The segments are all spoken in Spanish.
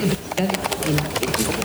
Ja.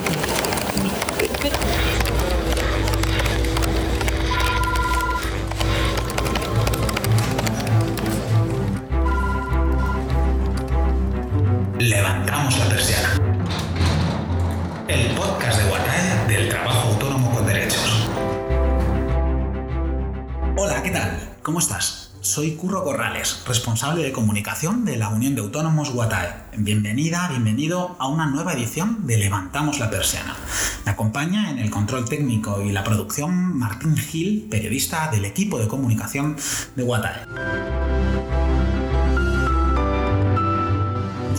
Responsable de comunicación de la Unión de Autónomos Guatae. Bienvenida, bienvenido a una nueva edición de Levantamos la Persiana. Me acompaña en el control técnico y la producción Martín Gil, periodista del equipo de comunicación de Guatae.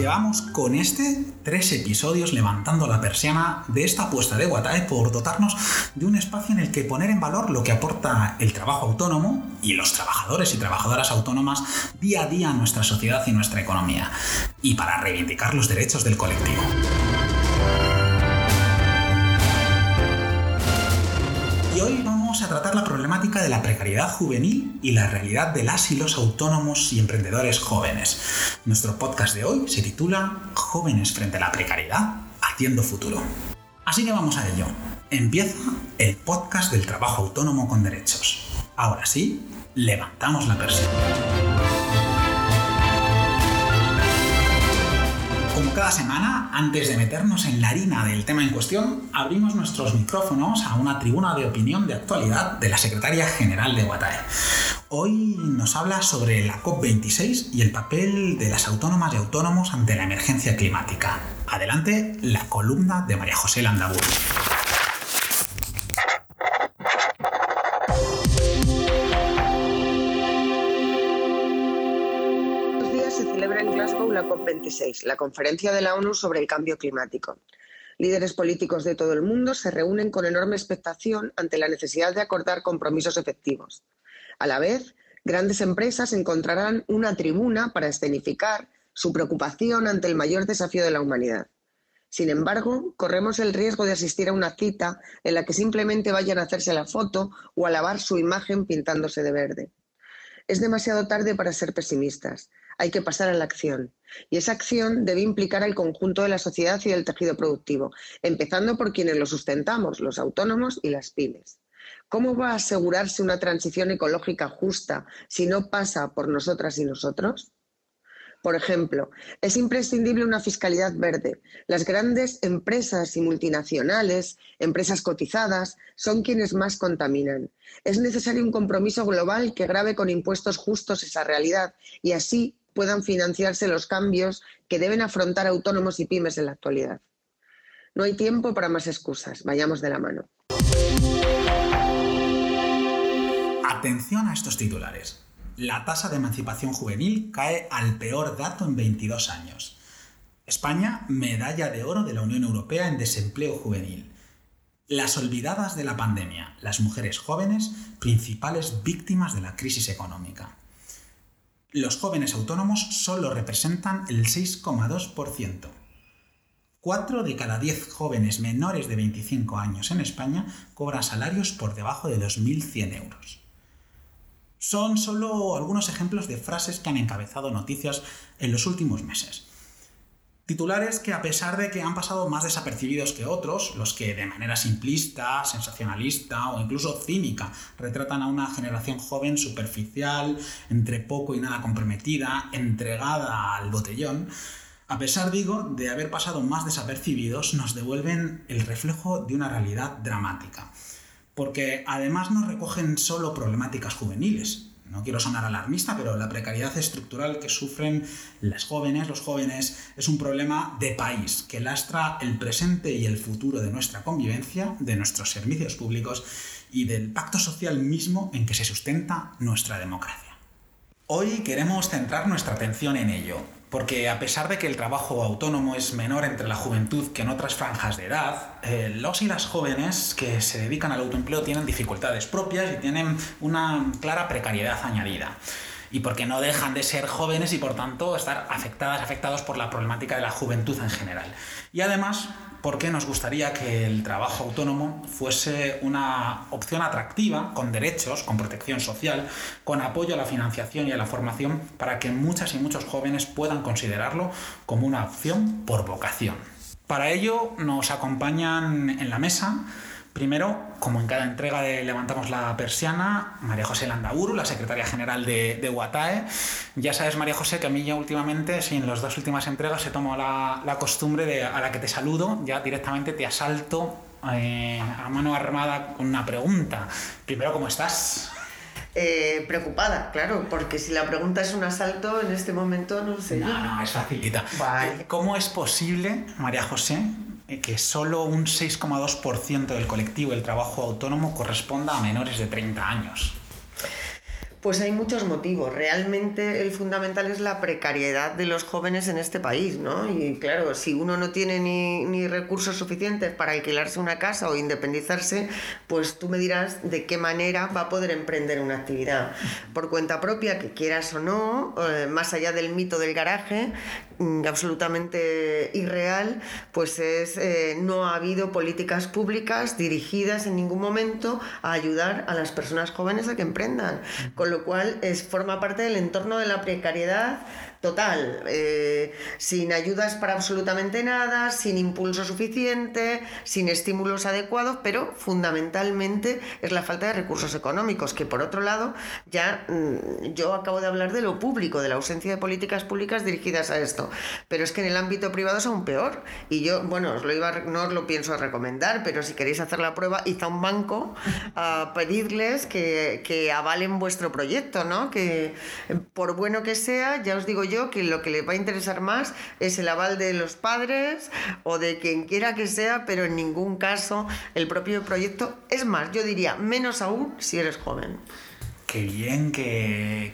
Llevamos con este tres episodios levantando la persiana de esta apuesta de Watae por dotarnos de un espacio en el que poner en valor lo que aporta el trabajo autónomo y los trabajadores y trabajadoras autónomas día a día a nuestra sociedad y nuestra economía, y para reivindicar los derechos del colectivo. Tratar la problemática de la precariedad juvenil y la realidad de las y los autónomos y emprendedores jóvenes. Nuestro podcast de hoy se titula Jóvenes frente a la precariedad, haciendo futuro. Así que vamos a ello. Empieza el podcast del trabajo autónomo con derechos. Ahora sí, levantamos la persiana. Cada semana, antes de meternos en la harina del tema en cuestión, abrimos nuestros micrófonos a una tribuna de opinión de actualidad de la secretaria general de Guatae. Hoy nos habla sobre la COP26 y el papel de las autónomas y autónomos ante la emergencia climática. Adelante, la columna de María José Landabur. COP26, la conferencia de la ONU sobre el cambio climático. Líderes políticos de todo el mundo se reúnen con enorme expectación ante la necesidad de acordar compromisos efectivos. A la vez, grandes empresas encontrarán una tribuna para escenificar su preocupación ante el mayor desafío de la humanidad. Sin embargo, corremos el riesgo de asistir a una cita en la que simplemente vayan a hacerse la foto o a lavar su imagen pintándose de verde. Es demasiado tarde para ser pesimistas hay que pasar a la acción. Y esa acción debe implicar al conjunto de la sociedad y del tejido productivo, empezando por quienes lo sustentamos, los autónomos y las pymes. ¿Cómo va a asegurarse una transición ecológica justa si no pasa por nosotras y nosotros? Por ejemplo, es imprescindible una fiscalidad verde. Las grandes empresas y multinacionales, empresas cotizadas, son quienes más contaminan. Es necesario un compromiso global que grave con impuestos justos esa realidad y así puedan financiarse los cambios que deben afrontar autónomos y pymes en la actualidad. No hay tiempo para más excusas, vayamos de la mano. Atención a estos titulares. La tasa de emancipación juvenil cae al peor dato en 22 años. España, medalla de oro de la Unión Europea en desempleo juvenil. Las olvidadas de la pandemia, las mujeres jóvenes, principales víctimas de la crisis económica los jóvenes autónomos solo representan el 6,2%. Cuatro de cada diez jóvenes menores de 25 años en España cobran salarios por debajo de 2.100 euros. Son solo algunos ejemplos de frases que han encabezado noticias en los últimos meses. Titulares que a pesar de que han pasado más desapercibidos que otros, los que de manera simplista, sensacionalista o incluso cínica retratan a una generación joven superficial, entre poco y nada comprometida, entregada al botellón, a pesar, digo, de haber pasado más desapercibidos, nos devuelven el reflejo de una realidad dramática. Porque además no recogen solo problemáticas juveniles, no quiero sonar alarmista, pero la precariedad estructural que sufren las jóvenes, los jóvenes, es un problema de país que lastra el presente y el futuro de nuestra convivencia, de nuestros servicios públicos y del pacto social mismo en que se sustenta nuestra democracia. Hoy queremos centrar nuestra atención en ello, porque a pesar de que el trabajo autónomo es menor entre la juventud que en otras franjas de edad, eh, los y las jóvenes que se dedican al autoempleo tienen dificultades propias y tienen una clara precariedad añadida. Y porque no dejan de ser jóvenes y por tanto estar afectadas, afectados por la problemática de la juventud en general. Y además, porque nos gustaría que el trabajo autónomo fuese una opción atractiva, con derechos, con protección social, con apoyo a la financiación y a la formación, para que muchas y muchos jóvenes puedan considerarlo como una opción por vocación. Para ello nos acompañan en la mesa Primero, como en cada entrega de Levantamos la Persiana, María José Landaburu, la secretaria general de, de. Ya sabes, María José, que a mí ya últimamente, sí, en las dos últimas entregas he tomado la, costumbre de a la que te saludo, ya directamente te asalto eh, a mano armada con una pregunta. Primero, ¿cómo estás? Eh, preocupada, claro, porque si la pregunta es un asalto, en este momento no sé. No, no, es facilita. ¿Cómo es posible, María José, que solo un 6,2% del colectivo del trabajo autónomo corresponda a menores de 30 años. Pues hay muchos motivos. Realmente el fundamental es la precariedad de los jóvenes en este país, ¿no? Y claro, si uno no tiene ni, ni, recursos suficientes para alquilarse una casa o independizarse, pues tú me dirás de qué manera va a poder emprender una actividad. Por cuenta propia, que quieras o no, eh, más allá del mito del garaje, mm, absolutamente irreal, pues es eh, no ha habido políticas públicas dirigidas en ningún momento a ayudar a las personas jóvenes a que emprendan lo cual es, forma parte del entorno de la precariedad total, eh, sin ayudas para absolutamente nada, sin impulso suficiente, sin estímulos adecuados, pero fundamentalmente es la falta de recursos económicos, que por otro lado, ya mm, yo acabo de hablar de lo público, de la ausencia de políticas públicas dirigidas a esto, pero es que en el ámbito privado es aún peor. Y yo, bueno, os lo iba no os lo pienso recomendar, pero si queréis hacer la prueba, id a un banco a pedirles que, que avalen vuestro proyecto, ¿no? Que por bueno que sea, ya os digo yo que lo que les va a interesar más es el aval de los padres o de quien quiera que sea, pero en ningún caso el propio proyecto. Es más, yo diría, menos aún si eres joven qué bien que,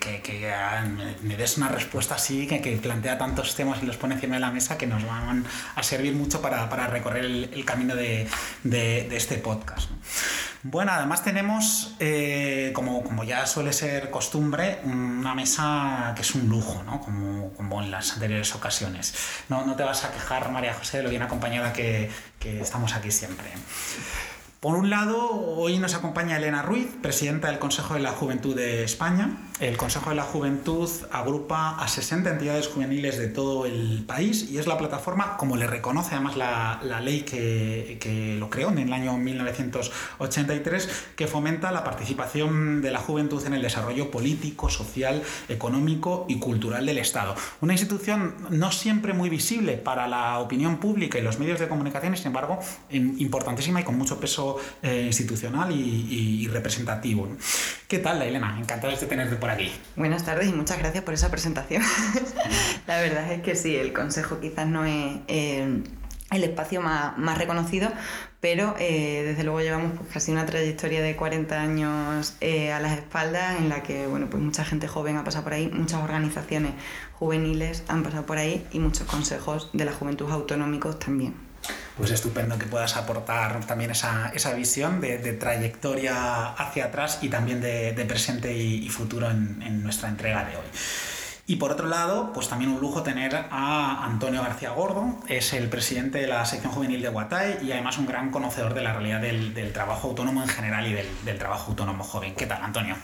me des una respuesta así, que, plantea tantos temas y los pone encima de la mesa que nos van a servir mucho para, recorrer el, camino de, este podcast. Bueno, además tenemos, eh, como, como, ya suele ser costumbre, una mesa que es un lujo, ¿no? como, como en las anteriores ocasiones. No, no te vas a quejar, María José, de lo bien acompañada que, que estamos aquí siempre. Por un lado, hoy nos acompaña Elena Ruiz, presidenta del Consejo de la Juventud de España. El Consejo de la Juventud agrupa a 60 entidades juveniles de todo el país y es la plataforma, como le reconoce además la, ley que, lo creó en el año 1983, que fomenta la participación de la juventud en el desarrollo político, social, económico y cultural del Estado. Una institución no siempre muy visible para la opinión pública y los medios de comunicación, sin embargo, importantísima y con mucho peso eh, institucional y, representativo. ¿Qué tal, Elena? Encantado de tenerte Buenas tardes y muchas gracias por esa presentación. la verdad es que sí, el Consejo quizás no es... Eh, el espacio más, reconocido, pero eh, desde luego llevamos pues, casi una trayectoria de 40 años a las espaldas en la que bueno, pues mucha gente joven ha pasado por ahí, muchas organizaciones juveniles han pasado por ahí y muchos consejos de la juventud autonómicos también pues estupendo que puedas aportar también esa, visión de, trayectoria hacia atrás y también de, presente y, futuro en, nuestra entrega de hoy. Y por otro lado, pues también un lujo tener a Antonio García Gordo, es el presidente de la sección juvenil de Guatay y además un gran conocedor de la realidad del, trabajo autónomo en general y del trabajo autónomo joven. ¿Qué tal, Antonio?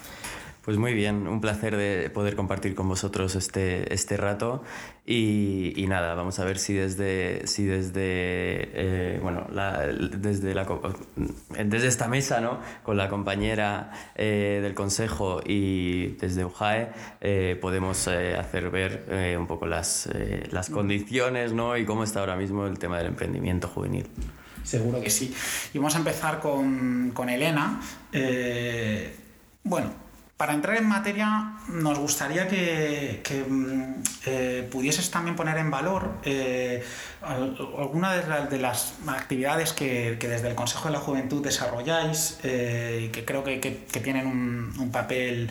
Pues muy bien, un placer de poder compartir con vosotros este, este rato y, nada, vamos a ver si desde, si desde, eh, bueno, desde, desde esta mesa, ¿no? con la compañera eh, del Consejo y desde UJAE, eh, podemos hacer ver un poco las, las condiciones ¿no? y cómo está ahora mismo el tema del emprendimiento juvenil. Seguro que sí. Y vamos a empezar con, con Elena. bueno, para entrar en materia, nos gustaría que, mm, eh, pudieses también poner en valor eh, alguna de, las actividades que, desde el Consejo de la Juventud desarrolláis eh, y que creo que, tienen un, papel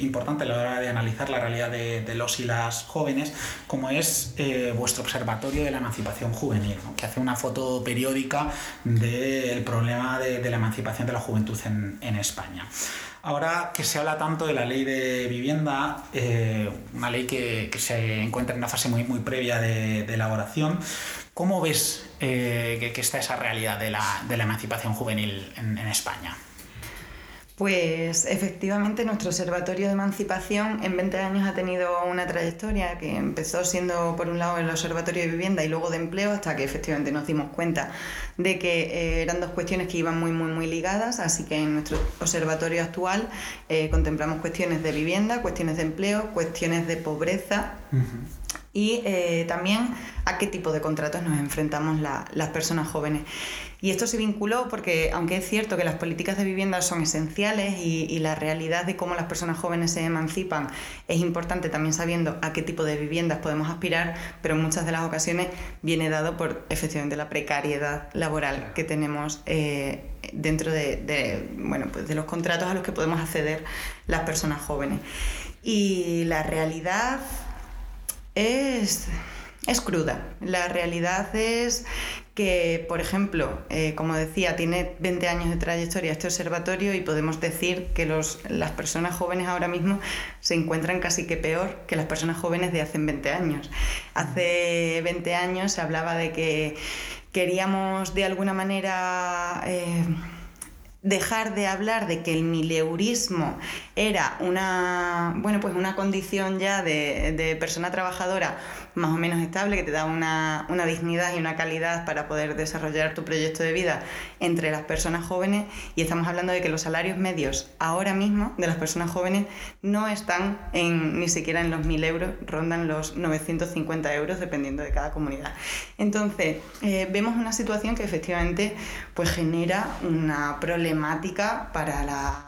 importante a la hora de analizar la realidad de, los y las jóvenes, como es vuestro Observatorio de la Emancipación Juvenil, que hace una foto periódica del problema de, la emancipación de la juventud en España. Ahora que se habla tanto de la ley de vivienda, eh, una ley que, se encuentra en una fase muy, muy previa de, elaboración, ¿cómo ves eh, que, está esa realidad de la, emancipación juvenil en, España? Pues efectivamente nuestro Observatorio de Emancipación en 20 años ha tenido una trayectoria que empezó siendo por un lado el Observatorio de Vivienda y luego de Empleo hasta que efectivamente nos dimos cuenta de que eh, eran dos cuestiones que iban muy muy muy ligadas, así que en nuestro observatorio actual eh, contemplamos cuestiones de vivienda, cuestiones de empleo, cuestiones de pobreza y eh, también a qué tipo de contratos nos enfrentamos las personas jóvenes. Y esto se vinculó porque, aunque es cierto que las políticas de vivienda son esenciales y, la realidad de cómo las personas jóvenes se emancipan es importante también sabiendo a qué tipo de viviendas podemos aspirar, pero en muchas de las ocasiones viene dado por efectivamente la precariedad laboral que tenemos eh, dentro de, bueno, pues de los contratos a los que podemos acceder las personas jóvenes. Y la realidad es, es cruda. La realidad es que, por ejemplo, eh, como decía, tiene 20 años de trayectoria este observatorio y podemos decir que los, las personas jóvenes ahora mismo se encuentran casi que peor que las personas jóvenes de hace 20 años. Hace 20 años se hablaba de que queríamos de alguna manera... Eh, dejar de hablar de que el mileurismo era una, bueno, pues una condición ya de, de persona trabajadora más o menos estable, que te da una, una, dignidad y una calidad para poder desarrollar tu proyecto de vida entre las personas jóvenes. Y estamos hablando de que los salarios medios ahora mismo de las personas jóvenes no están en, ni siquiera en los 1.000 euros, rondan los 950 euros dependiendo de cada comunidad. Entonces, eh, vemos una situación que efectivamente pues, genera una problemática para la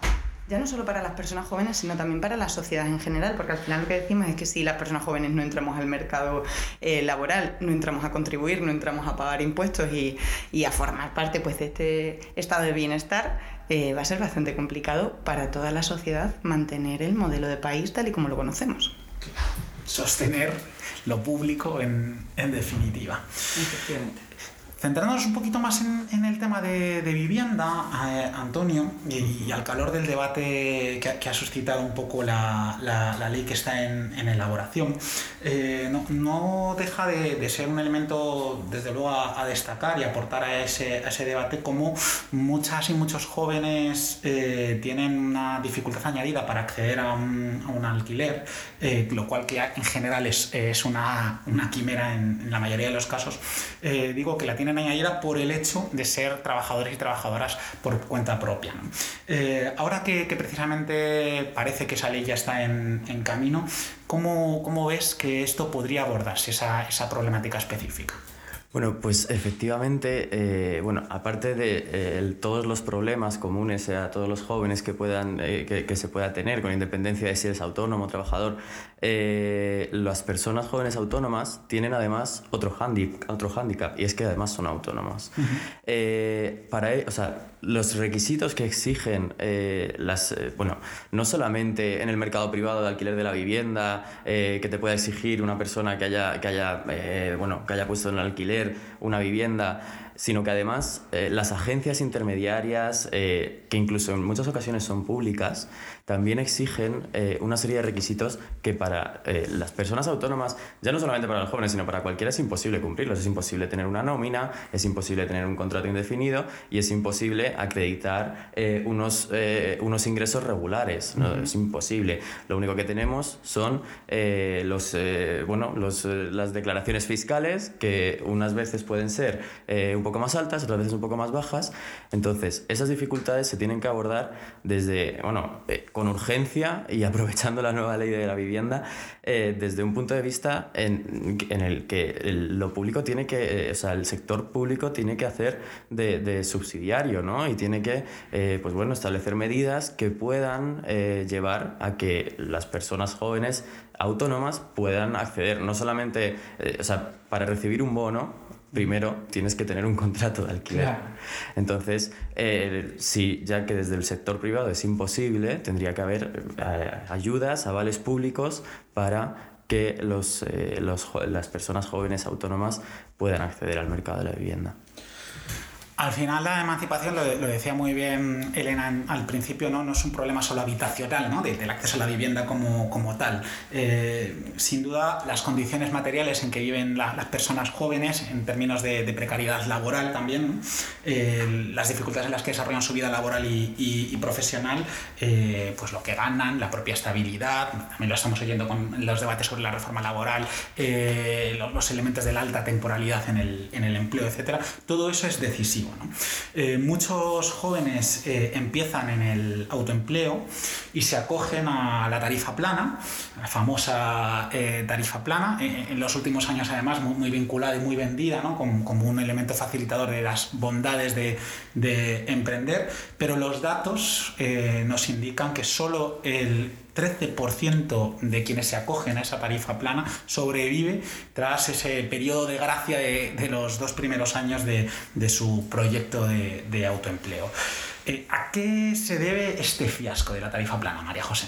ya no solo para las personas jóvenes, sino también para la sociedad en general, porque al final lo que decimos es que si las personas jóvenes no entramos al mercado eh, laboral, no entramos a contribuir, no entramos a pagar impuestos y, y a formar parte pues, de este estado de bienestar, eh, va a ser bastante complicado para toda la sociedad mantener el modelo de país tal y como lo conocemos. Sostener lo público en, en definitiva. Efectivamente. Centrándonos un poquito más en, el tema de, vivienda, eh, Antonio, y, al calor del debate que, ha suscitado un poco la, ley que está en, elaboración, eh, no, deja de, ser un elemento, desde luego, a, destacar y aportar a ese, debate como muchas y muchos jóvenes eh, tienen una dificultad añadida para acceder a un, alquiler, lo cual que en general es, una, quimera en, la mayoría de los casos. digo que la tienen añadida por el hecho de ser trabajadores y trabajadoras por cuenta propia. Eh, ahora que, precisamente parece que esa ley ya está en, camino, ¿cómo, ¿cómo, ves que esto podría abordarse, esa, esa problemática específica? Bueno, pues efectivamente, eh, bueno, aparte de eh, todos los problemas comunes a todos los jóvenes que, puedan, que, que, se pueda tener, con independencia de si eres autónomo o trabajador, eh, las personas jóvenes autónomas tienen además otro, handicap, otro handicap y es que además son autónomas. Eh, para, e, o sea, los requisitos que exigen eh, las, bueno, no solamente en el mercado privado de alquiler de la vivienda, que te pueda exigir una persona que haya, que haya, bueno, que haya puesto en alquiler una vivienda, sino que además las agencias intermediarias, que incluso en muchas ocasiones son públicas, también exigen eh, una serie de requisitos que para eh, las personas autónomas, ya no solamente para los jóvenes, sino para cualquiera es imposible cumplirlos. Es imposible tener una nómina, es imposible tener un contrato indefinido y es imposible acreditar eh, unos, unos ingresos regulares. ¿no? Es imposible. Lo único que tenemos son los, bueno, los, las declaraciones fiscales que unas veces pueden ser un poco más altas, otras veces un poco más bajas. Entonces, esas dificultades se tienen que abordar desde, bueno, con urgencia y aprovechando la nueva ley de la vivienda eh, desde un punto de vista en, en el que lo público tiene que, eh, o sea, el sector público tiene que hacer de, de subsidiario, ¿no? Y tiene que, eh, pues bueno, establecer medidas que puedan llevar a que las personas jóvenes autónomas puedan acceder, no solamente, o sea, para recibir un bono, primero tienes que tener un contrato de alquiler. Entonces, eh, sí, ya que desde el sector privado es imposible, tendría que haber eh, ayudas, avales públicos para que los, eh, las personas jóvenes autónomas puedan acceder al mercado de la vivienda. Al final la emancipación, lo, decía muy bien Elena al principio, no, no es un problema solo habitacional, ¿no? del acceso a la vivienda como, como tal. Eh, sin duda, las condiciones materiales en que viven las personas jóvenes, en términos de, precariedad laboral también, eh, las dificultades en las que desarrollan su vida laboral y, profesional, eh, pues lo que ganan, la propia estabilidad, también lo estamos oyendo con los debates sobre la reforma laboral, los, elementos de la alta temporalidad en el, en el empleo, etcétera, todo eso es decisivo. Eh, muchos jóvenes eh, empiezan en el autoempleo y se acogen a la tarifa plana, la famosa eh, tarifa plana, en los últimos años además muy, vinculada y muy vendida como, un elemento facilitador de las bondades de, de emprender, pero los datos nos indican que solo el 13% de quienes se acogen a esa tarifa plana sobrevive tras ese periodo de gracia de, los dos primeros años de, su proyecto de, autoempleo. Eh, ¿A qué se debe este fiasco de la tarifa plana, María José?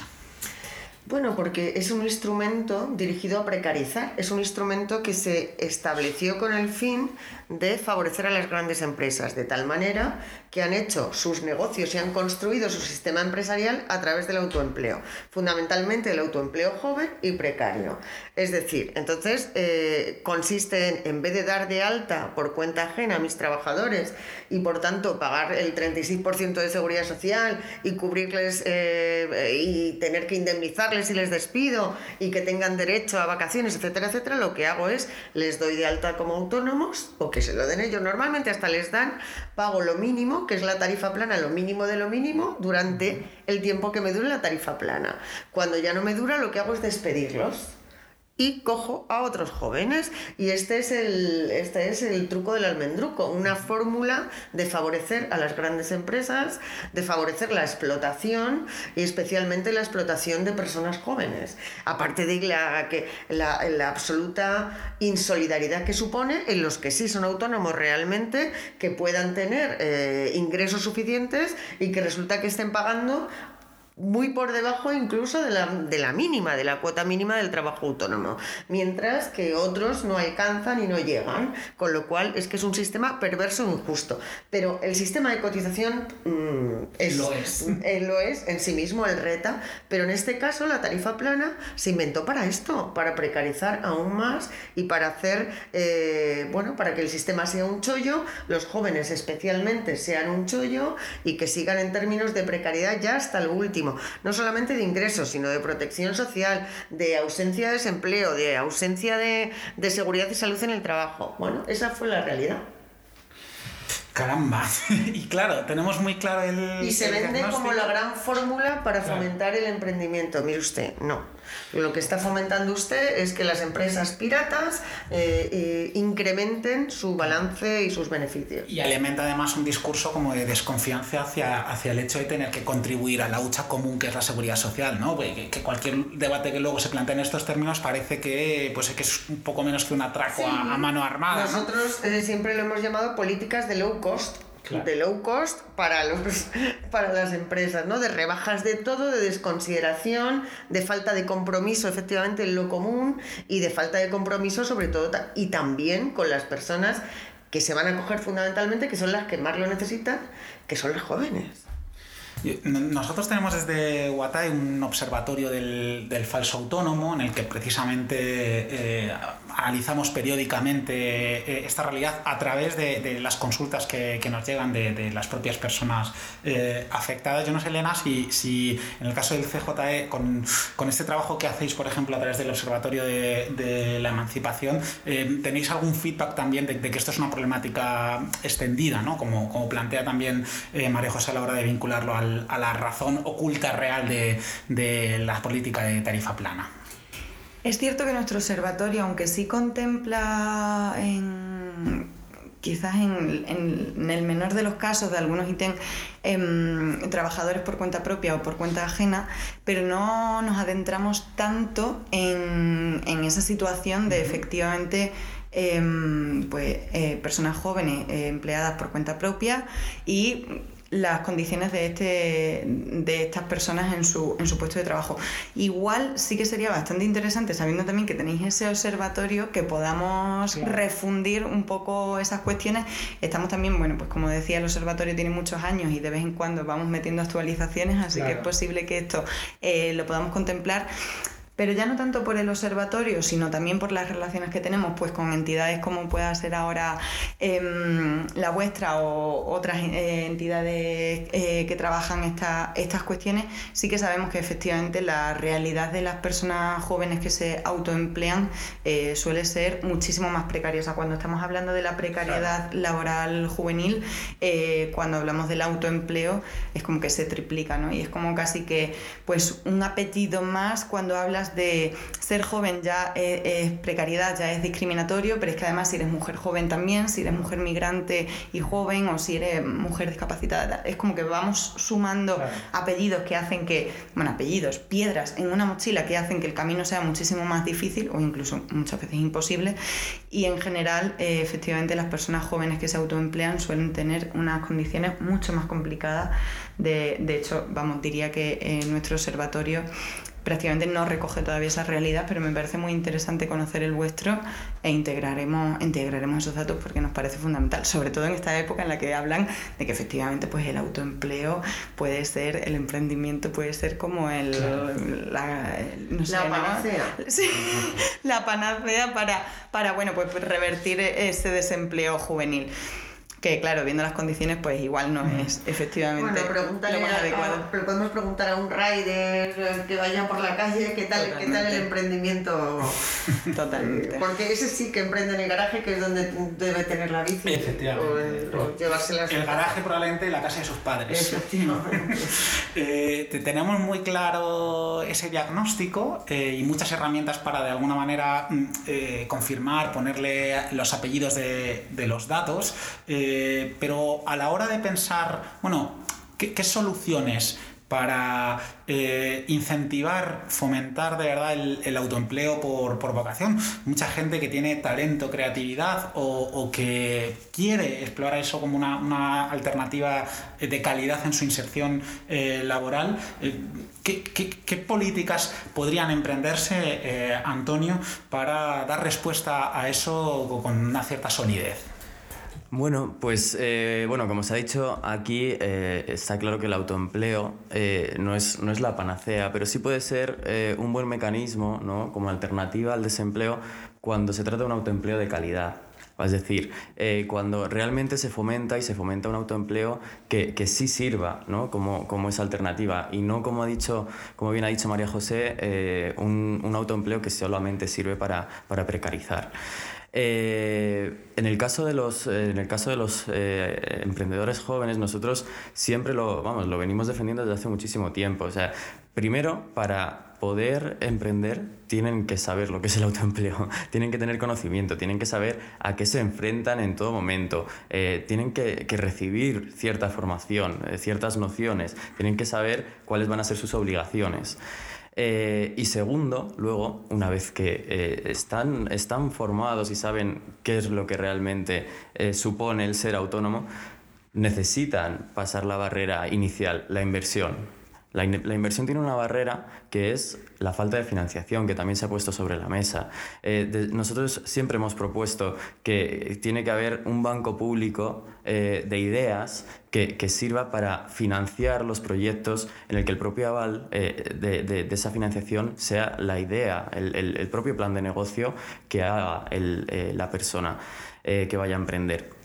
Bueno, porque es un instrumento dirigido a precarizar, es un instrumento que se estableció con el fin de favorecer a las grandes empresas, de tal manera que han hecho sus negocios y han construido su sistema empresarial a través del autoempleo, fundamentalmente el autoempleo joven y precario. Es decir, entonces eh, consiste en, en vez de dar de alta por cuenta ajena a mis trabajadores y por tanto pagar el 36% de seguridad social y cubrirles eh, y tener que indemnizarles si les despido y que tengan derecho a vacaciones, etcétera, etcétera, lo que hago es les doy de alta como autónomos o que se lo den ellos. Normalmente hasta les dan, pago lo mínimo, que es la tarifa plana, lo mínimo de lo mínimo, durante el tiempo que me dure la tarifa plana. Cuando ya no me dura, lo que hago es despedirlos y cojo a otros jóvenes. Y este es el, este es el truco del almendruco, una fórmula de favorecer a las grandes empresas, de favorecer la explotación y especialmente la explotación de personas jóvenes. Aparte de la, que, la, absoluta insolidaridad que supone en los que sí son autónomos realmente, que puedan tener eh, ingresos suficientes y que resulta que estén pagando muy por debajo incluso de la, de la, mínima, de la cuota mínima del trabajo autónomo, mientras que otros no alcanzan y no llegan, con lo cual es que es un sistema perverso e injusto. Pero el sistema de cotización mm, es, lo, es. Eh, lo es en sí mismo el reta, pero en este caso la tarifa plana se inventó para esto, para precarizar aún más y para hacer, eh, bueno, para que el sistema sea un chollo, los jóvenes especialmente sean un chollo y que sigan en términos de precariedad ya hasta el último no solamente de ingresos, sino de protección social, de ausencia de desempleo, de ausencia de, de seguridad y salud en el trabajo. Bueno, esa fue la realidad. Caramba. y claro, tenemos muy claro el. Y se vende como la gran fórmula para fomentar el emprendimiento. Mire usted, no. Lo que está fomentando usted es que las empresas piratas eh, eh, incrementen su balance y sus beneficios. Y alimenta además un discurso como de desconfianza hacia, hacia el hecho de tener que contribuir a la lucha común que es la seguridad social, ¿no? Que, cualquier debate que luego se plantea en estos términos parece que, pues, que es un poco menos que un atraco a, mano armada. Nosotros eh, siempre lo hemos llamado políticas de low cost de low cost para, los, para las empresas, ¿no? De rebajas de todo, de desconsideración, de falta de compromiso efectivamente en lo común y de falta de compromiso sobre todo y también con las personas que se van a coger fundamentalmente, que son las que más lo necesitan, que son las jóvenes. Nosotros tenemos desde Guatay un observatorio del, falso autónomo en el que precisamente eh, analizamos periódicamente eh, esta realidad a través de, las consultas que, nos llegan de, las propias personas eh, afectadas. Yo no sé, Elena, si, si en el caso del CJE, con, este trabajo que hacéis, por ejemplo, a través del Observatorio de, la Emancipación, tenéis algún feedback también de, que esto es una problemática extendida, ¿no? como, como plantea también María José a la hora de vincularlo al a la razón oculta real de, la política de tarifa plana. Es cierto que nuestro observatorio, aunque sí contempla en, quizás en, el menor de los casos de algunos ítems em, trabajadores por cuenta propia o por cuenta ajena, pero no nos adentramos tanto en, esa situación de efectivamente em, pues, eh, personas jóvenes eh, empleadas por cuenta propia y las condiciones de, este, de estas personas en su, en su puesto de trabajo. Igual sí que sería bastante interesante, sabiendo también que tenéis ese observatorio, que podamos refundir un poco esas cuestiones. Estamos también, bueno, pues como decía, el observatorio tiene muchos años y de vez en cuando vamos metiendo actualizaciones, así que es posible que esto eh, lo podamos contemplar pero ya no tanto por el observatorio, sino también por las relaciones que tenemos pues con entidades como pueda ser ahora em, la vuestra o otras eh, entidades eh, que trabajan esta, estas cuestiones, sí que sabemos que efectivamente la realidad de las personas jóvenes que se autoemplean eh, suele ser muchísimo más precaria. O sea, cuando estamos hablando de la precariedad laboral juvenil, cuando hablamos del autoempleo, es como que se triplica, ¿no? Y es como casi que pues un apetito más cuando hablas de ser joven ya es, precariedad, ya es discriminatorio, pero es que además si eres mujer joven también, si eres mujer migrante y joven o si eres mujer discapacitada, es como que vamos sumando apellidos que hacen que, bueno, apellidos, piedras en una mochila que hacen que el camino sea muchísimo más difícil o incluso muchas veces imposible y en general eh, efectivamente las personas jóvenes que se autoemplean suelen tener unas condiciones mucho más complicadas. De, de hecho, vamos, diría que en nuestro observatorio prácticamente no recoge todavía esa realidad, pero me parece muy interesante conocer el vuestro e integraremos, integraremos esos datos porque nos parece fundamental, sobre todo en esta época en la que hablan de que efectivamente pues el autoempleo puede ser, el emprendimiento puede ser como el, la, panacea. Sí, la panacea para, para bueno, pues revertir ese desempleo juvenil que claro, viendo las condiciones, pues igual no es efectivamente bueno, lo más adecuado. pero podemos preguntar a un rider que vaya por la calle qué tal, qué tal el emprendimiento. Totalmente. Porque ese sí que emprende en el garaje, que es donde debe tener la bici. Efectivamente. O, llevársela El garaje probablemente la casa de sus padres. Efectivamente. eh, tenemos muy claro ese diagnóstico eh, y muchas herramientas para de alguna manera mm, eh, confirmar, ponerle los apellidos de, de los datos. Eh, eh, pero a la hora de pensar, bueno, ¿qué, soluciones para eh, incentivar, fomentar de verdad el, autoempleo por, vocación. Mucha gente que tiene talento, creatividad o, que quiere explorar eso como una, alternativa de calidad en su inserción eh, laboral. ¿qué, políticas podrían emprenderse, Antonio, para dar respuesta a eso con una cierta solidez? Bueno, pues eh, bueno, como se ha dicho aquí, eh, está claro que el autoempleo eh, no, es, no es la panacea, pero sí puede ser un buen mecanismo ¿no? como alternativa al desempleo cuando se trata de un autoempleo de calidad. Es decir, cuando realmente se fomenta y se fomenta un autoempleo que, que sí sirva ¿no? como, como esa alternativa y no, como, ha dicho, como bien ha dicho María José, un, un, autoempleo que solamente sirve para, para precarizar. Eh, en el caso de los, eh, en el caso de los eh, emprendedores jóvenes, nosotros siempre lo, vamos, lo venimos defendiendo desde hace muchísimo tiempo. O sea, primero, para poder emprender, tienen que saber lo que es el autoempleo, tienen que tener conocimiento, tienen que saber a qué se enfrentan en todo momento, tienen que, que, recibir cierta formación, ciertas nociones, tienen que saber cuáles van a ser sus obligaciones. Eh, y segundo, luego, una vez que eh, están, están formados y saben qué es lo que realmente eh, supone el ser autónomo, necesitan pasar la barrera inicial, la inversión. La, inversión tiene una barrera que es la falta de financiación, que también se ha puesto sobre la mesa. Eh, nosotros siempre hemos propuesto que tiene que haber un banco público eh, de ideas que, sirva para financiar los proyectos en el que el propio aval eh, de, esa financiación sea la idea, el, propio plan de negocio que haga la persona que vaya a emprender.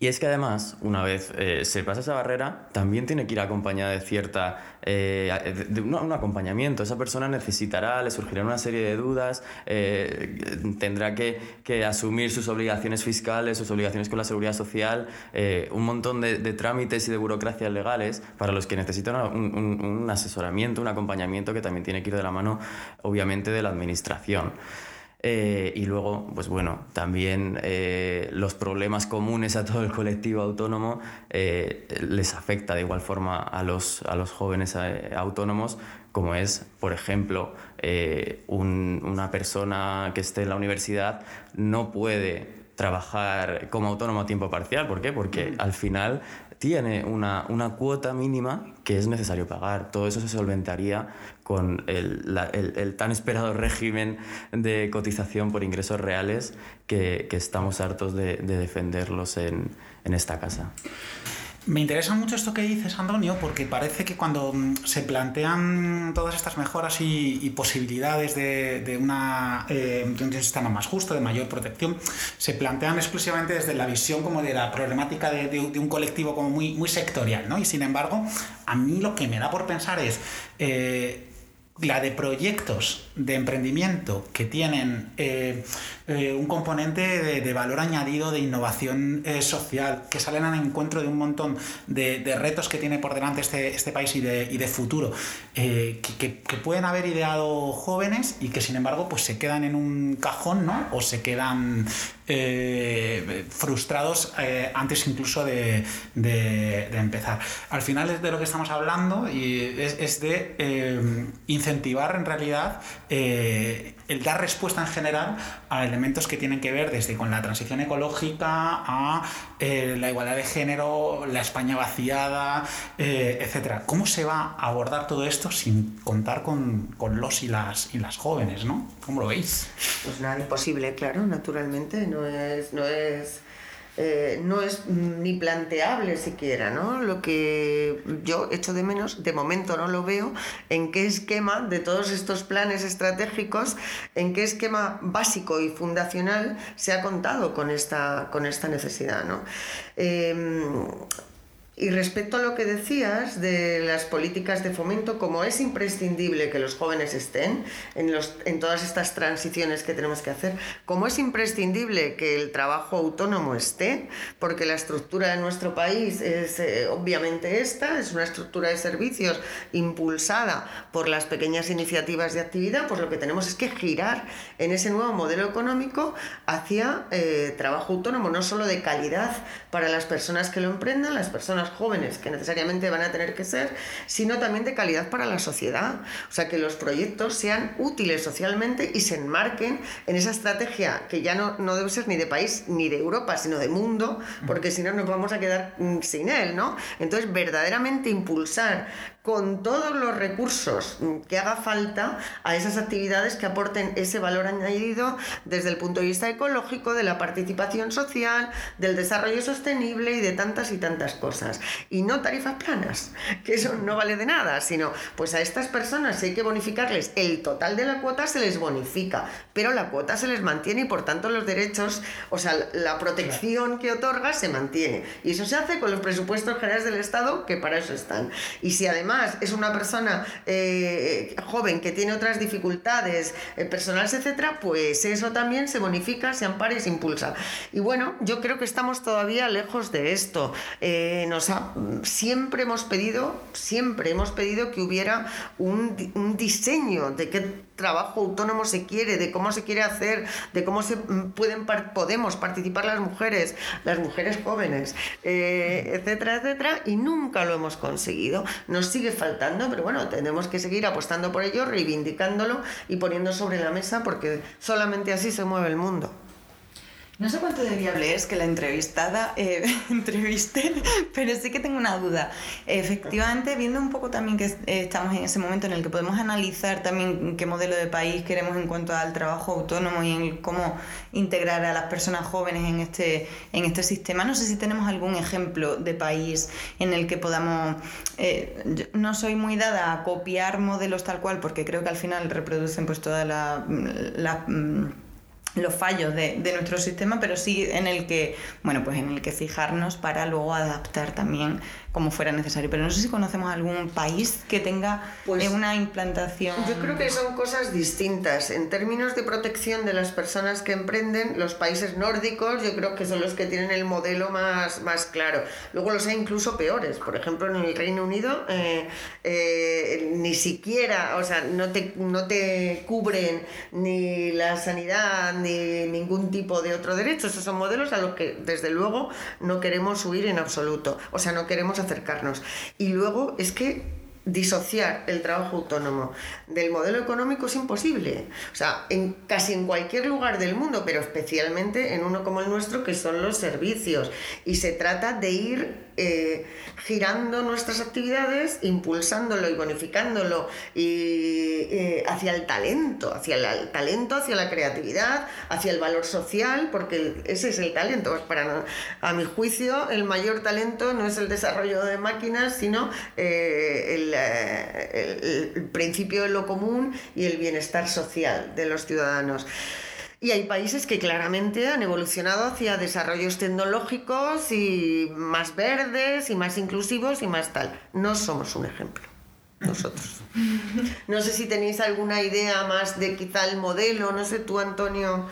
Y es que además, una vez eh, se pasa esa barrera, también tiene que ir acompañada de cierta. Eh, de un, acompañamiento. Esa persona necesitará, le surgirán una serie de dudas, eh, tendrá que, que, asumir sus obligaciones fiscales, sus obligaciones con la seguridad social, un montón de, trámites y de burocracias legales para los que necesitan un asesoramiento, un acompañamiento que también tiene que ir de la mano, obviamente, de la administración. Eh, y luego, pues bueno, también eh, los problemas comunes a todo el colectivo autónomo eh, les afecta de igual forma a los, a los jóvenes autónomos, como es, por ejemplo, una persona que esté en la universidad no puede trabajar como autónomo a tiempo parcial. ¿Por qué? Porque al final tiene una, una, cuota mínima que es necesario pagar. Todo eso se solventaría con el, el, tan esperado régimen de cotización por ingresos reales que, que estamos hartos de, de defenderlos en, en esta casa. Me interesa mucho esto que dices, Antonio, porque parece que cuando mm, se plantean todas estas mejoras y, posibilidades de, una, eh, de, un sistema más justo, de mayor protección, se plantean exclusivamente desde la visión como de la problemática de, un colectivo como muy, muy sectorial, ¿no? Y sin embargo, a mí lo que me da por pensar es... Eh, la de proyectos de emprendimiento que tienen eh, eh, un componente de, valor añadido de innovación eh, social, que salen al encuentro de un montón de, retos que tiene por delante este, este país y de, futuro, que, que, que, pueden haber ideado jóvenes y que sin embargo pues se quedan en un cajón ¿no? o se quedan frustrados antes incluso de, empezar. Al final es de lo que estamos hablando y es, de incentivar en realidad eh, el dar respuesta en general a elementos que tienen que ver desde con la transición ecológica a eh, la igualdad de género, la España vaciada, eh, etc. ¿Cómo se va a abordar todo esto sin contar con, con, los y las, y las jóvenes? ¿no? ¿Cómo lo veis? Pues nada, imposible, claro, naturalmente. No es, no es eh, no es ni planteable siquiera, ¿no? Lo que yo echo de menos, de momento no lo veo, en qué esquema de todos estos planes estratégicos, en qué esquema básico y fundacional se ha contado con esta, con esta necesidad, ¿no? Eh, y respecto a lo que decías de las políticas de fomento, como es imprescindible que los jóvenes estén en, los, en todas estas transiciones que tenemos que hacer, como es imprescindible que el trabajo autónomo esté, porque la estructura de nuestro país es eh, obviamente esta, es una estructura de servicios impulsada por las pequeñas iniciativas de actividad, pues lo que tenemos es que girar en ese nuevo modelo económico hacia eh, trabajo autónomo, no solo de calidad para las personas que lo emprendan, las personas jóvenes que necesariamente van a tener que ser, sino también de calidad para la sociedad. O sea, que los proyectos sean útiles socialmente y se enmarquen en esa estrategia que ya no, no debe ser ni de país ni de Europa, sino de mundo, porque si no nos vamos a quedar mm, sin él, ¿no? Entonces, verdaderamente impulsar con todos los recursos que haga falta a esas actividades que aporten ese valor añadido desde el punto de vista ecológico, de la participación social, del desarrollo sostenible y de tantas y tantas cosas. Y no tarifas planas, que eso no vale de nada, sino pues a estas personas si hay que bonificarles el total de la cuota se les bonifica, pero la cuota se les mantiene y por tanto los derechos, o sea, la protección que otorga se mantiene. Y eso se hace con los presupuestos generales del Estado que para eso están. Y si además es una persona eh, joven que tiene otras dificultades eh, personales, etcétera, pues eso también se bonifica, se ampara y se impulsa. Y bueno, yo creo que estamos todavía lejos de esto. Eh, nos siempre hemos pedido, siempre hemos pedido que hubiera un, un diseño de qué trabajo autónomo se quiere, de cómo se quiere hacer, de cómo se mm, pueden podemos participar las mujeres, las mujeres jóvenes, eh, etcétera, etcétera, y nunca lo hemos conseguido. Nos sigue faltando, pero bueno, tenemos que seguir apostando por ello, reivindicándolo y poniendo sobre la mesa porque solamente así se mueve el mundo. No sé cuánto de viable es que la entrevistada eh, entreviste, pero sí que tengo una duda. Efectivamente, viendo un poco también que eh, estamos en ese momento en el que podemos analizar también qué modelo de país queremos en cuanto al trabajo autónomo y en cómo integrar a las personas jóvenes en este, en este sistema, no sé si tenemos algún ejemplo de país en el que podamos... Eh, no soy muy dada a copiar modelos tal cual porque creo que al final reproducen pues toda la... la mm, los fallos de, de, nuestro sistema, pero sí en el que, bueno, pues en el que fijarnos para luego adaptar también como fuera necesario. Pero no sé si conocemos algún país que tenga pues, una implantación. Yo creo que son cosas distintas. En términos de protección de las personas que emprenden, los países nórdicos yo creo que son los que tienen el modelo más, más claro. Luego los hay incluso peores. Por ejemplo, en el Reino Unido eh, eh, ni siquiera, o sea, no te, no te cubren ni la sanidad ni ningún tipo de otro derecho. Esos son modelos a los que desde luego no queremos huir en absoluto. O sea, no queremos acercarnos. Y luego es que disociar el trabajo autónomo del modelo económico es imposible. O sea, en casi en cualquier lugar del mundo, pero especialmente en uno como el nuestro, que son los servicios. Y se trata de ir eh, girando nuestras actividades, impulsándolo y bonificándolo y, eh, hacia el talento, hacia el talento, hacia la creatividad, hacia el valor social, porque ese es el talento. Para, a mi juicio, el mayor talento no es el desarrollo de máquinas, sino eh, el, el principio de lo común y el bienestar social de los ciudadanos. Y hay países que claramente han evolucionado hacia desarrollos tecnológicos y más verdes y más inclusivos y más tal. No somos un ejemplo nosotros. No sé si tenéis alguna idea más de quizá el modelo, no sé tú Antonio,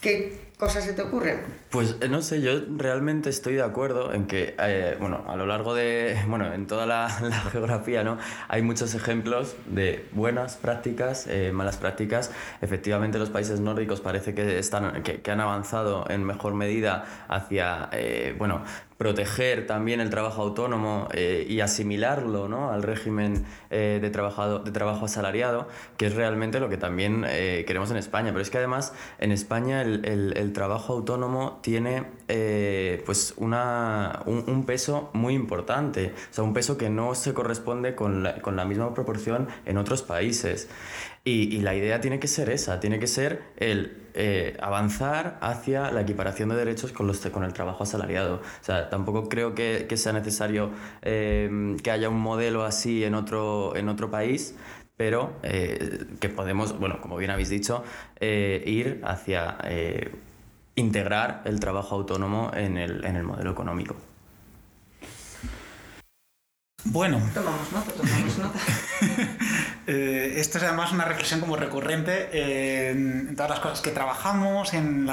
qué cosas se te ocurren. Pues eh, no sé, yo realmente estoy de acuerdo en que, eh, bueno, a lo largo de, bueno, en toda la, geografía, ¿no? Hay muchos ejemplos de buenas prácticas, eh, malas prácticas. Efectivamente, los países nórdicos parece que, están, que, que han avanzado en mejor medida hacia, bueno, proteger también el trabajo autónomo eh, y asimilarlo ¿no? al régimen eh, de, trabajado, de trabajo asalariado, que es realmente lo que también eh, queremos en España. Pero es que además en España el, el, trabajo autónomo tiene pues una, un, peso muy importante, o sea, un peso que no se corresponde con la, con la misma proporción en otros países. Y, la idea tiene que ser esa, tiene que ser el eh, avanzar hacia la equiparación de derechos con, los, con el trabajo asalariado. O sea, tampoco creo que, sea necesario eh, que haya un modelo así en otro, en otro país, pero eh, que podemos, bueno, como bien habéis dicho, ir hacia integrar el trabajo autónomo en el, en el modelo económico. Bueno. Tomamos nota, tomamos nota. eh, esto es además una reflexión como recurrente en, todas las cosas que trabajamos, en,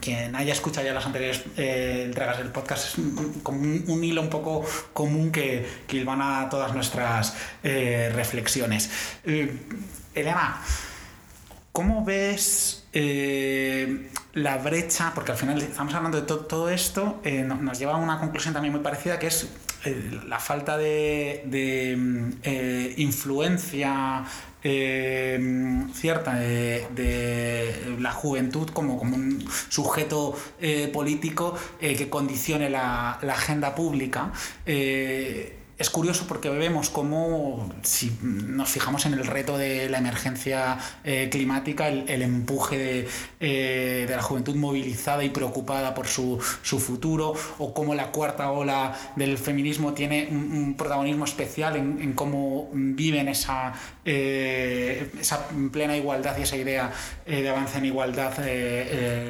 quien, haya escuchado ya las anteriores eh, entregas del podcast, es como un, hilo un poco común que, que a todas nuestras eh, reflexiones. Elena, ¿cómo ves la brecha? Porque al final estamos hablando de todo esto, nos lleva a una conclusión también muy parecida, que es la falta de, mm, eh, influencia eh, cierta de, la juventud como, como un sujeto político que condicione la agenda pública es curioso porque vemos cómo, si nos fijamos en el reto de la emergencia eh, climática, el, empuje eh, de, la juventud movilizada y preocupada por su, futuro, o cómo la cuarta ola del feminismo tiene un, protagonismo especial en, cómo viven esa, eh, esa plena igualdad y esa idea de avance en igualdad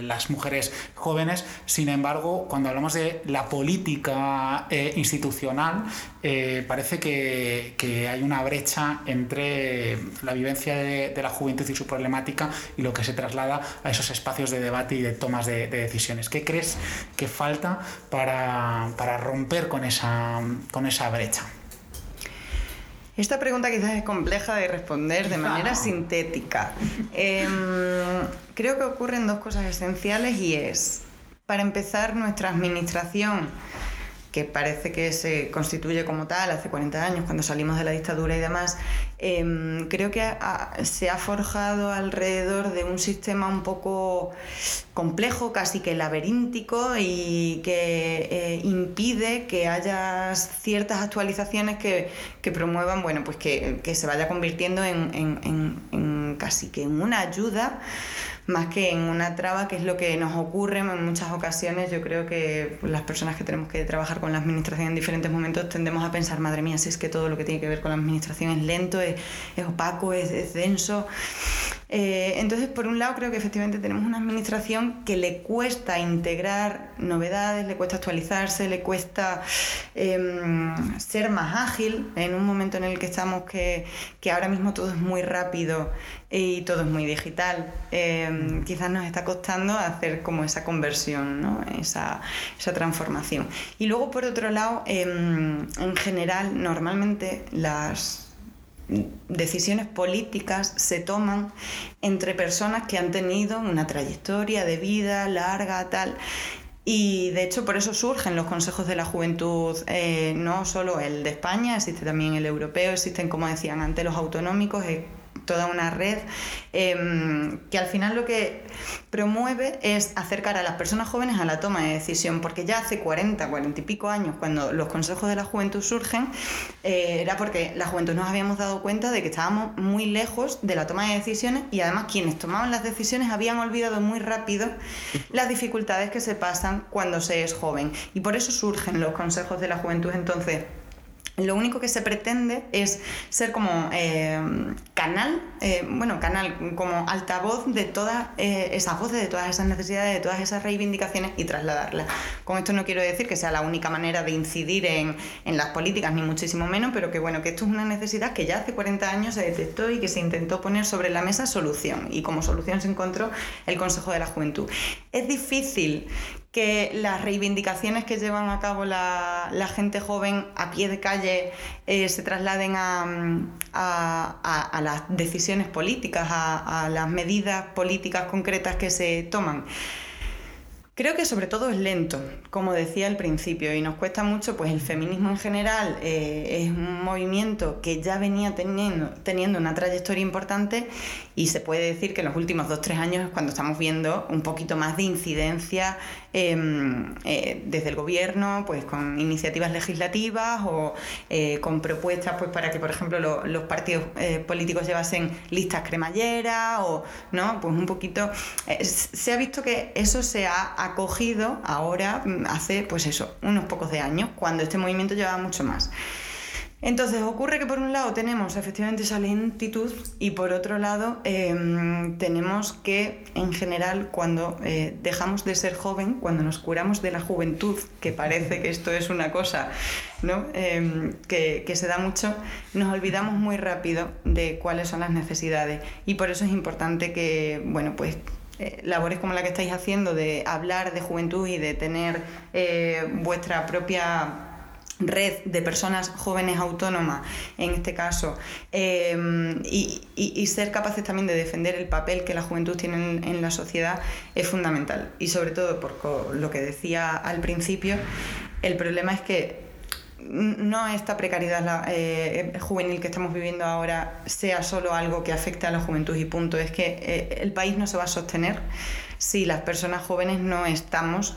las mujeres jóvenes. Sin embargo, cuando hablamos de la política institucional, eh, parece que, hay una brecha entre la vivencia de, la juventud y su problemática y lo que se traslada a esos espacios de debate y de tomas de, decisiones. ¿Qué crees que falta para, romper con esa, con esa brecha? Esta pregunta quizás es compleja de responder de manera sintética. Em, creo que ocurren dos cosas esenciales y es, para empezar, nuestra administración que parece que se constituye como tal hace 40 años, cuando salimos de la dictadura y demás, em, creo que se ha forjado alrededor de un sistema un poco complejo, casi que laberíntico, y que eh, impide que haya ciertas actualizaciones que, promuevan, bueno, pues que, se vaya convirtiendo en casi que en una ayuda más que en una traba, que es lo que nos ocurre en muchas ocasiones. Yo creo que las personas que tenemos que trabajar con la administración en diferentes momentos tendemos a pensar, madre mía, si es que todo lo que tiene que ver con la administración es lento, es, opaco, es denso. Eh, entonces, por un lado, creo que efectivamente tenemos una administración que le cuesta integrar novedades, le cuesta actualizarse, le cuesta em, ser más ágil en un momento en el que estamos que, ahora mismo todo es muy rápido y todo es muy digital. Em, quizás nos está costando hacer como esa conversión, esa, esa transformación. Y luego, por otro lado, em, en general, normalmente las decisiones políticas se toman entre personas que han tenido una trayectoria de vida larga, tal. Y de hecho por eso surgen los consejos de la juventud, eh, no solo el de España, existe también el europeo, existen, como decían antes, los autonómicos, toda una red em, que al final lo que promueve es acercar a las personas jóvenes a la toma de decisión, porque ya hace 40, 40 y pico años, cuando los consejos de la juventud surgen, eh, era porque la juventud nos habíamos dado cuenta de que estábamos muy lejos de la toma de decisiones y además quienes tomaban las decisiones habían olvidado muy rápido las dificultades que se pasan cuando se es joven. Y por eso surgen los consejos de la juventud entonces lo único que se pretende es ser como eh, canal, eh, bueno, canal, como altavoz de todas eh, esas voces, de todas esas necesidades, de todas esas reivindicaciones y trasladarlas. Con esto no quiero decir que sea la única manera de incidir en, en, las políticas, ni muchísimo menos, pero que bueno, que esto es una necesidad que ya hace 40 años se detectó y que se intentó poner sobre la mesa solución. Y como solución se encontró el Consejo de la Juventud. Es difícil que las reivindicaciones que llevan a cabo la, gente joven a pie de calle eh, se trasladen a, las decisiones políticas, a, las medidas políticas concretas que se toman. Creo que sobre todo es lento, como decía al principio, y nos cuesta mucho, pues el feminismo en general eh, es un movimiento que ya venía teniendo, una trayectoria importante y se puede decir que en los últimos dos o tres años es cuando estamos viendo un poquito más de incidencia Em, eh, desde el gobierno, pues con iniciativas legislativas o eh, con propuestas pues para que, por ejemplo, los partidos políticos llevasen listas cremalleras o, ¿no? Pues un poquito... se ha visto que eso se ha acogido ahora, mm, hace, pues eso, unos pocos de años, cuando este movimiento llevaba mucho más. Entonces ocurre que por un lado tenemos efectivamente esa lentitud y por otro lado em, tenemos que en general cuando eh, dejamos de ser joven, cuando nos curamos de la juventud, que parece que esto es una cosa ¿no? Em, que, se da mucho, nos olvidamos muy rápido de cuáles son las necesidades y por eso es importante que, bueno, pues eh, labores como la que estáis haciendo de hablar de juventud y de tener eh, vuestra propia red de personas jóvenes autónomas, en este caso, em, y, ser capaces también de defender el papel que la juventud tiene en, la sociedad es fundamental. Y sobre todo, por lo que decía al principio, el problema es que no esta precariedad eh, juvenil que estamos viviendo ahora sea solo algo que afecte a la juventud y punto. Es que eh, el país no se va a sostener si las personas jóvenes no estamos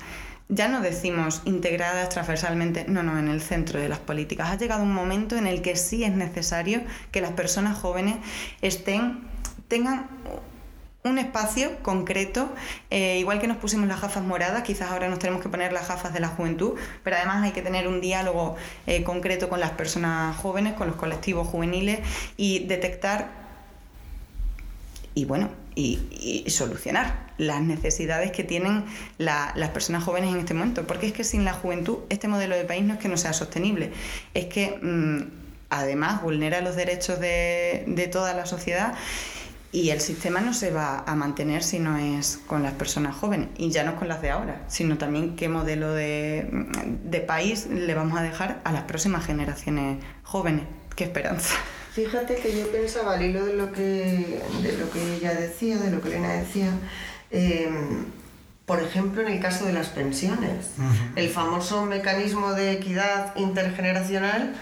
ya no decimos integradas transversalmente, no, no, en el centro de las políticas. Ha llegado un momento en el que sí es necesario que las personas jóvenes estén, tengan un espacio concreto, eh, igual que nos pusimos las gafas moradas, quizás ahora nos tenemos que poner las gafas de la juventud, pero además hay que tener un diálogo eh, concreto con las personas jóvenes, con los colectivos juveniles y detectar y bueno, y, solucionar las necesidades que tienen las personas jóvenes en este momento. Porque es que sin la juventud este modelo de país no es que no sea sostenible, es que mm, además vulnera los derechos de, de toda la sociedad y el sistema no se va a mantener si no es con las personas jóvenes, y ya no con las de ahora, sino también qué modelo de, de país le vamos a dejar a las próximas generaciones jóvenes. Qué esperanza. Fíjate que yo pensaba al hilo de lo que, de lo que ella decía, de lo que Elena decía, em, por ejemplo, en el caso de las pensiones, el famoso mecanismo de equidad intergeneracional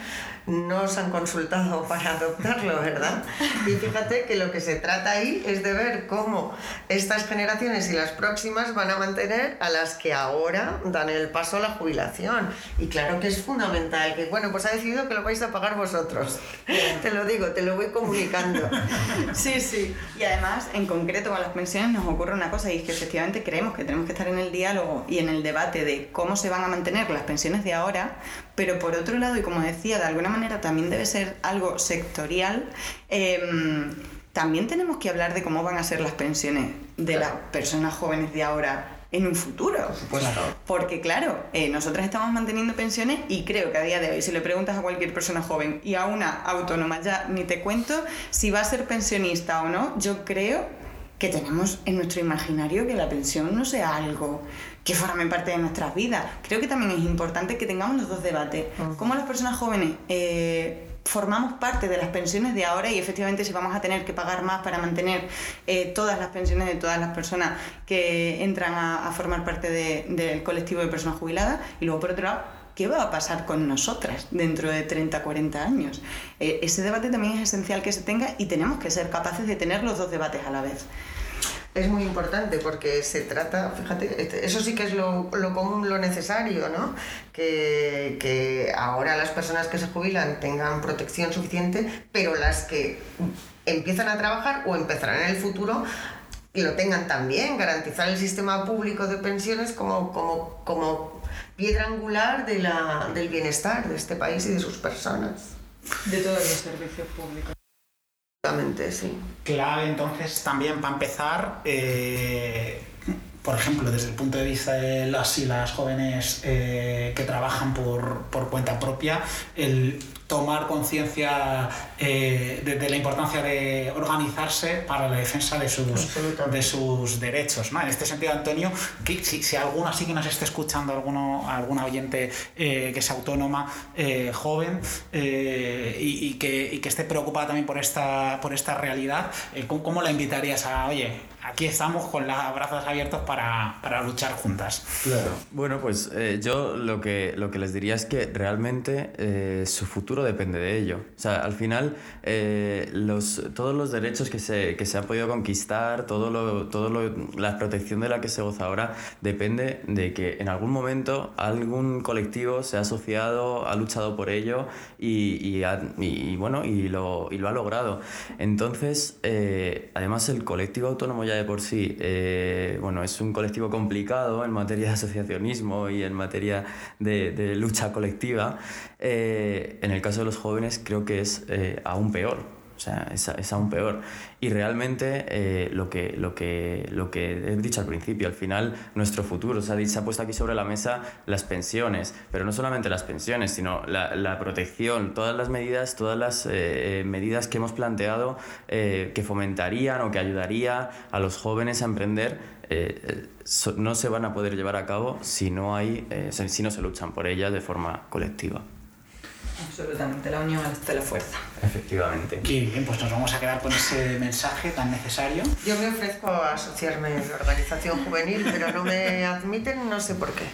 no os han consultado para adoptarlo, ¿verdad? Y fíjate que lo que se trata ahí es de ver cómo estas generaciones y las próximas van a mantener a las que ahora dan el paso a la jubilación. Y claro que es fundamental, que bueno, pues ha decidido que lo vais a pagar vosotros. te lo digo, te lo voy comunicando. Sí, sí. Y además, en concreto con las pensiones nos ocurre una cosa y es que efectivamente creemos que tenemos que estar en el diálogo y en el debate de cómo se van a mantener las pensiones de ahora, pero por otro lado, y como decía, de alguna manera también debe ser algo sectorial, em, también tenemos que hablar de cómo van a ser las pensiones de las personas jóvenes de ahora en un futuro. Porque claro, eh, nosotras estamos manteniendo pensiones y creo que a día de hoy, si le preguntas a cualquier persona joven y a una autónoma, ya ni te cuento si va a ser pensionista o no, yo creo que tenemos en nuestro imaginario que la pensión no sea algo que formen parte de nuestras vidas. Creo que también es importante que tengamos los dos debates. Cómo las personas jóvenes eh, formamos parte de las pensiones de ahora y efectivamente si vamos a tener que pagar más para mantener eh, todas las pensiones de todas las personas que entran a, formar parte del colectivo de personas jubiladas y luego por otro lado ¿qué va a pasar con nosotras dentro de 30, 40 años? Eh, ese debate también es esencial que se tenga y tenemos que ser capaces de tener los dos debates a la vez es muy importante porque se trata, fíjate, este, eso sí que es lo, común, lo necesario, ¿no? Que, ahora las personas que se jubilan tengan protección suficiente, pero las que empiezan a trabajar o empezarán en el futuro lo tengan también, garantizar el sistema público de pensiones como, como, como piedra angular de la, del bienestar de este país y de sus personas. De todos los servicios públicos sí. Clave entonces también para empezar, eh, por ejemplo, desde el punto de vista de las y las jóvenes eh, que trabajan por, por, cuenta propia, el tomar conciencia eh, de, la importancia de organizarse para la defensa de sus, de sus derechos. En este sentido, Antonio, que, si, si alguno así que nos esté escuchando, alguno, alguna oyente eh, que sea autónoma, eh, joven, y, que, y, que, esté preocupada también por esta, por esta realidad, ¿cómo, ¿cómo, la invitarías a, oye, aquí estamos con los brazos abiertos para, para luchar juntas? Claro. Bueno, pues yo lo que, lo que les diría es que realmente su futuro depende de ello. O sea, al final, eh, los, todos los derechos que se, que se han podido conquistar, todo lo, todo lo, la protección de la que se goza ahora, depende de que en algún momento algún colectivo se ha asociado, ha luchado por ello y, y, bueno, y lo, y lo ha logrado. Entonces, eh, además el colectivo autónomo ya de por sí, eh, bueno, es un colectivo complicado en materia de asociacionismo y en materia de, de lucha colectiva. En el caso de los jóvenes creo que es eh, aún peor. O sea, es, aún peor. Y realmente eh, lo, que, lo, que, lo que he dicho al principio, al final nuestro futuro, se ha, se ha puesto aquí sobre la mesa las pensiones, pero no solamente las pensiones, sino la, la protección, todas las medidas, todas las eh, medidas que hemos planteado que fomentarían o que ayudaría a los jóvenes a emprender, no se van a poder llevar a cabo si no, hay, si no se luchan por ellas de forma colectiva. Absolutamente, la unión hace la fuerza. Efectivamente. Y bien, pues nos vamos a quedar con ese mensaje tan necesario. Yo me ofrezco a asociarme en la organización juvenil, pero no me admiten, no sé por qué.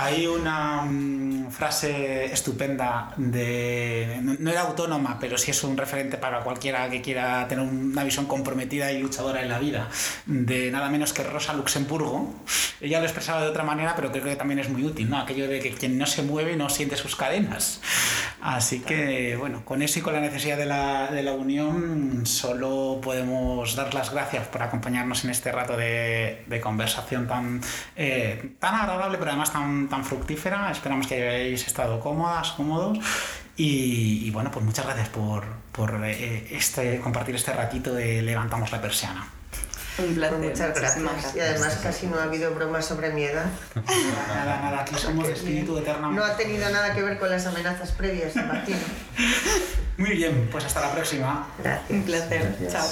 Hay una mm, frase estupenda de. No, era autónoma, pero sí es un referente para cualquiera que quiera tener una visión comprometida y luchadora en la vida, de nada menos que Rosa Luxemburgo. Ella lo expresaba de otra manera, pero creo que también es muy útil, ¿no? Aquello de que quien no se mueve no siente sus cadenas. Así que, bueno, con eso y con la necesidad de la, de la unión, solo podemos dar las gracias por acompañarnos en este rato de, de conversación tan, eh, tan agradable, pero además tan, tan fructífera. Esperamos que hayáis estado cómodas, cómodos. Y, bueno, pues muchas gracias por, por eh, este, compartir este ratito de Levantamos la Persiana. Un placer. Muchas gracias. Y además casi no ha habido bromas sobre mi edad. nada, nada, aquí somos de espíritu eterno. No ha tenido nada que ver con las amenazas previas, Martín. Muy bien, pues hasta la próxima. Gracias. Un placer. Chao.